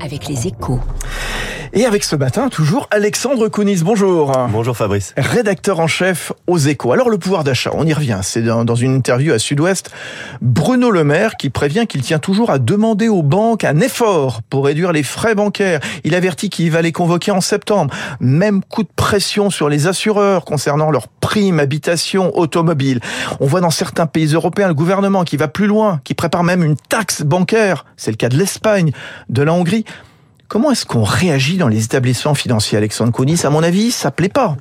Avec les échos. Et avec ce matin, toujours Alexandre Kounis. Bonjour. Bonjour Fabrice. Rédacteur en chef aux échos. Alors le pouvoir d'achat, on y revient. C'est dans, une interview à Sud-Ouest. Bruno Le Maire qui prévient qu'il tient toujours à demander aux banques un effort pour réduire les frais bancaires. Il avertit qu'il va les convoquer en septembre. Même coup de pression sur les assureurs concernant leurs primes, habitation, automobile. On voit dans certains pays européens le gouvernement qui va plus loin, qui prépare même une taxe bancaire. C'est le cas de l'Espagne, de la Hongrie. Comment est-ce qu'on réagit dans les établissements financiers, Alexandre Kounis À mon avis, ça plaît pas.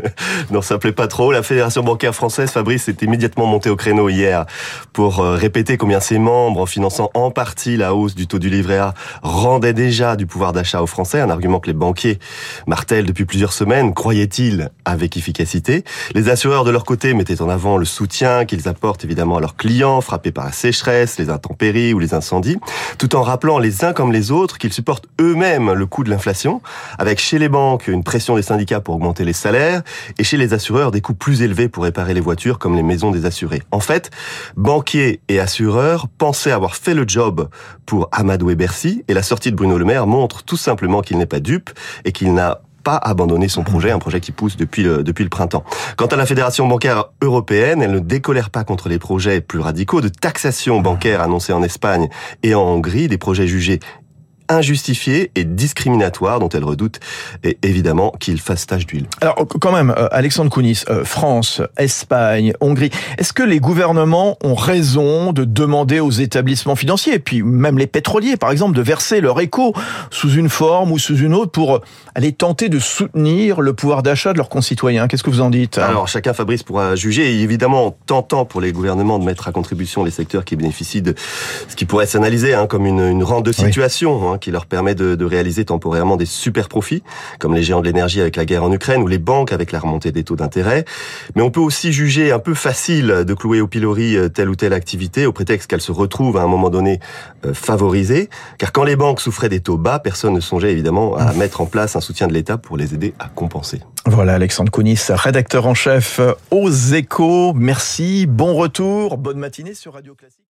non, ça plaît pas trop. La Fédération bancaire française, Fabrice, est immédiatement montée au créneau hier pour euh, répéter combien ses membres, en finançant en partie la hausse du taux du livret A, rendaient déjà du pouvoir d'achat aux Français, un argument que les banquiers martèlent depuis plusieurs semaines, croyaient-ils, avec efficacité. Les assureurs, de leur côté, mettaient en avant le soutien qu'ils apportent évidemment à leurs clients frappés par la sécheresse, les intempéries ou les incendies, tout en rappelant les uns comme les autres qu'ils supportent eux eux-mêmes le coût de l'inflation, avec chez les banques une pression des syndicats pour augmenter les salaires, et chez les assureurs des coûts plus élevés pour réparer les voitures comme les maisons des assurés. En fait, banquiers et assureurs pensaient avoir fait le job pour Amadou et Bercy, et la sortie de Bruno Le Maire montre tout simplement qu'il n'est pas dupe et qu'il n'a pas abandonné son projet, un projet qui pousse depuis le, depuis le printemps. Quant à la Fédération bancaire européenne, elle ne décolère pas contre les projets plus radicaux de taxation bancaire annoncés en Espagne et en Hongrie, des projets jugés injustifiée et discriminatoire dont elle redoute et évidemment qu'il fasse tache d'huile. Alors quand même, euh, Alexandre Kounis, euh, France, Espagne, Hongrie, est-ce que les gouvernements ont raison de demander aux établissements financiers, et puis même les pétroliers par exemple, de verser leur écho sous une forme ou sous une autre pour aller tenter de soutenir le pouvoir d'achat de leurs concitoyens? Qu'est-ce que vous en dites Alors chacun, Fabrice, pourra juger, et évidemment tentant pour les gouvernements de mettre à contribution les secteurs qui bénéficient de ce qui pourrait s'analyser hein, comme une, une rente de situation. Hein, qui leur permet de, de, réaliser temporairement des super profits, comme les géants de l'énergie avec la guerre en Ukraine ou les banques avec la remontée des taux d'intérêt. Mais on peut aussi juger un peu facile de clouer au pilori euh, telle ou telle activité au prétexte qu'elle se retrouve à un moment donné euh, favorisée, car quand les banques souffraient des taux bas, personne ne songeait évidemment à mettre en place un soutien de l'État pour les aider à compenser. Voilà Alexandre Kounis, rédacteur en chef aux échos. Merci, bon retour, bonne matinée sur Radio Classique.